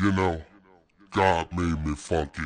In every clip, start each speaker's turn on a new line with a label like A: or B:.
A: You know, God made me funky.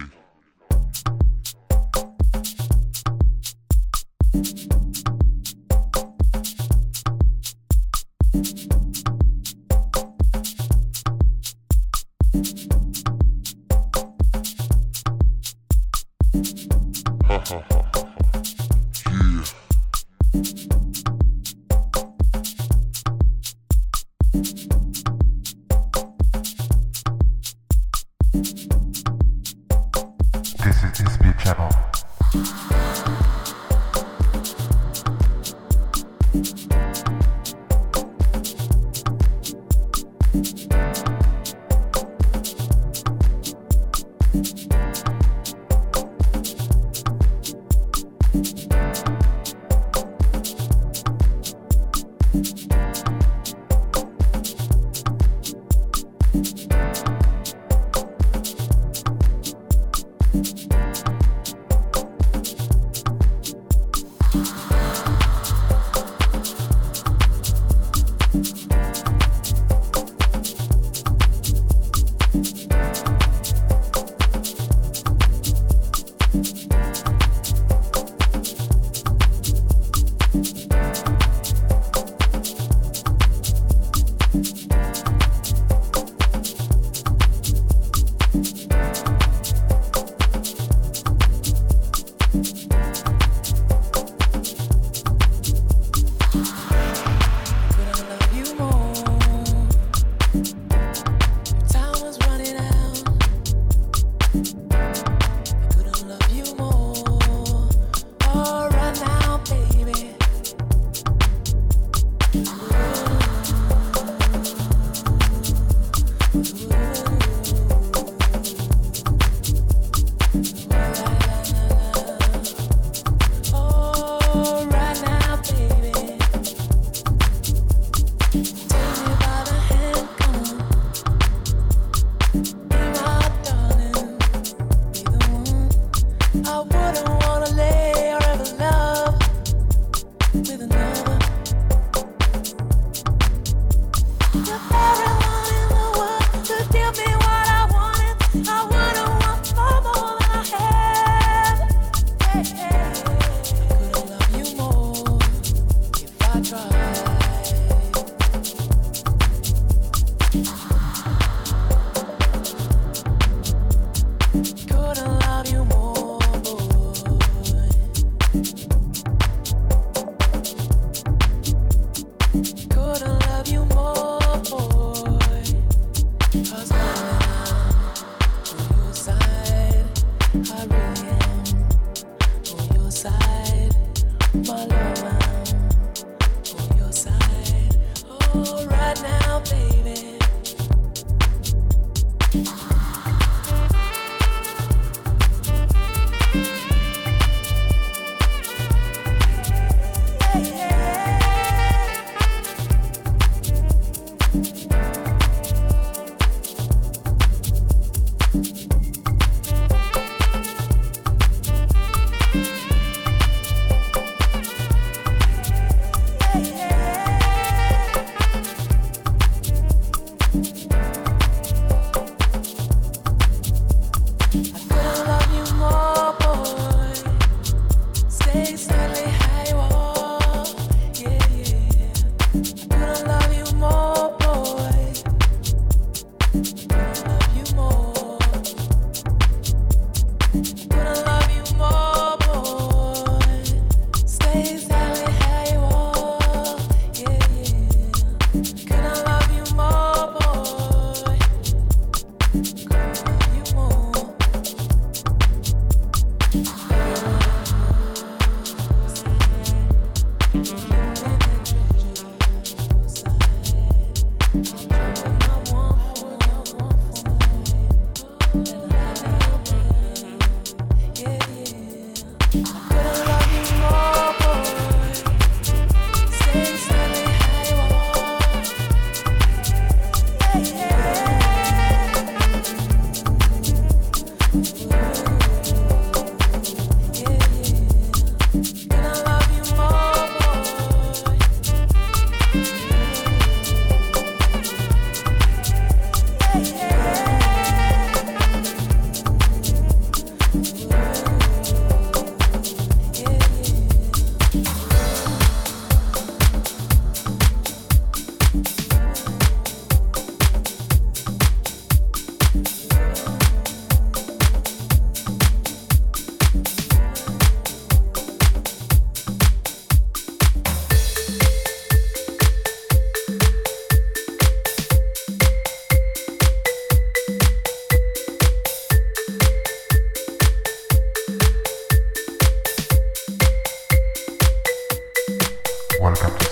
B: I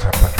C: happened.